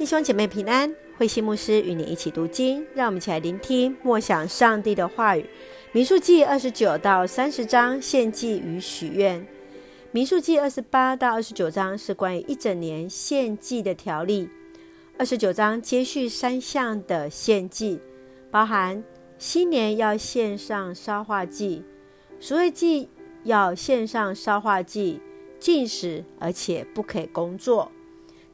弟兄姐妹平安，慧馨牧师与你一起读经，让我们一起来聆听默想上帝的话语。民数记二十九到三十章献祭与许愿，民数记二十八到二十九章是关于一整年献祭的条例。二十九章接续三项的献祭，包含新年要献上烧化祭，赎罪祭要献上烧化祭，禁食而且不可以工作。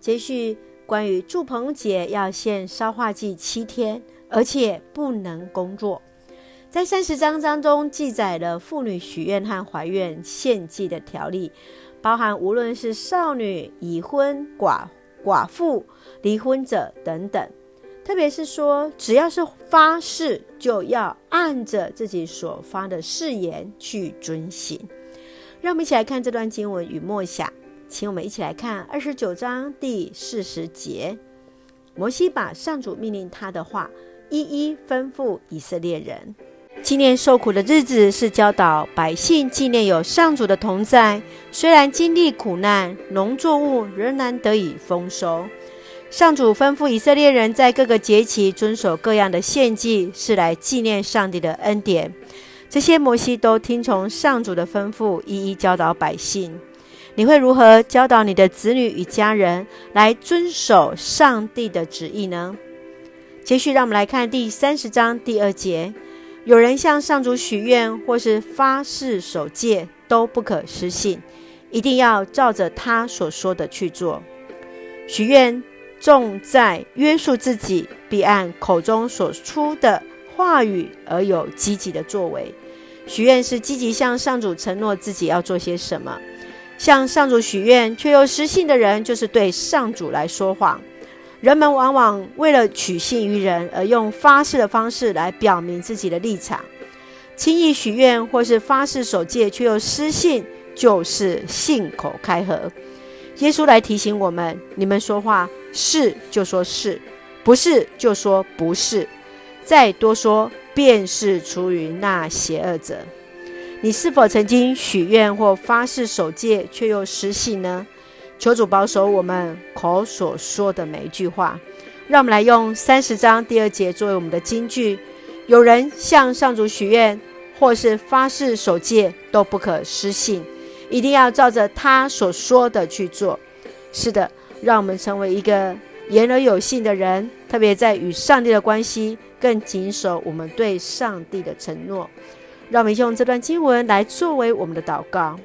接续。关于祝棚节要献烧化祭七天，而且不能工作。在三十章当中记载了妇女许愿和怀孕献祭的条例，包含无论是少女、已婚、寡寡妇、离婚者等等。特别是说，只要是发誓，就要按着自己所发的誓言去遵行。让我们一起来看这段经文与默想。请我们一起来看二十九章第四十节。摩西把上主命令他的话一一吩咐以色列人。纪念受苦的日子是教导百姓纪念有上主的同在，虽然经历苦难，农作物仍然得以丰收。上主吩咐以色列人在各个节期遵守各样的献祭，是来纪念上帝的恩典。这些摩西都听从上主的吩咐，一一教导百姓。你会如何教导你的子女与家人来遵守上帝的旨意呢？接续，让我们来看第三十章第二节：有人向上主许愿或是发誓守戒，都不可失信，一定要照着他所说的去做。许愿重在约束自己，必按口中所出的话语而有积极的作为。许愿是积极向上主承诺自己要做些什么。向上主许愿却又失信的人，就是对上主来说谎。人们往往为了取信于人，而用发誓的方式来表明自己的立场。轻易许愿或是发誓守戒却又失信，就是信口开河。耶稣来提醒我们：你们说话是就说是，不是就说不是，再多说便是出于那邪恶者。你是否曾经许愿或发誓守戒，却又失信呢？求主保守我们口所说的每一句话。让我们来用三十章第二节作为我们的金句：有人向上主许愿，或是发誓守戒，都不可失信，一定要照着他所说的去做。是的，让我们成为一个言而有信的人，特别在与上帝的关系，更谨守我们对上帝的承诺。让我们用这段经文来作为我们的祷告。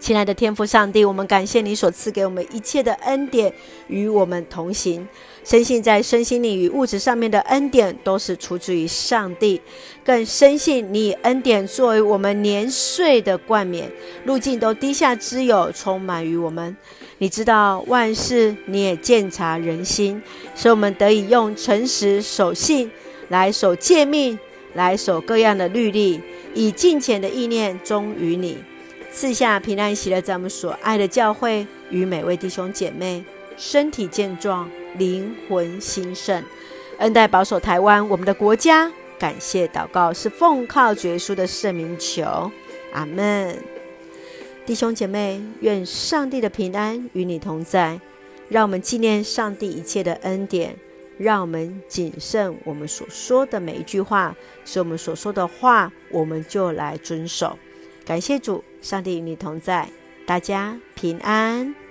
亲爱的天父上帝，我们感谢你所赐给我们一切的恩典，与我们同行。深信在身心灵与物质上面的恩典都是出自于上帝，更深信你以恩典作为我们年岁的冠冕，路径都低下之友，充满于我们。你知道万事，你也鉴察人心，使我们得以用诚实守信来守诫命。来守各样的律例，以敬虔的意念忠于你，赐下平安喜乐，在我们所爱的教会与每位弟兄姐妹身体健壮，灵魂兴盛，恩待保守台湾我们的国家。感谢祷告是奉靠主耶稣的圣名求，阿门。弟兄姐妹，愿上帝的平安与你同在，让我们纪念上帝一切的恩典。让我们谨慎我们所说的每一句话，是我们所说的话，我们就来遵守。感谢主，上帝与你同在，大家平安。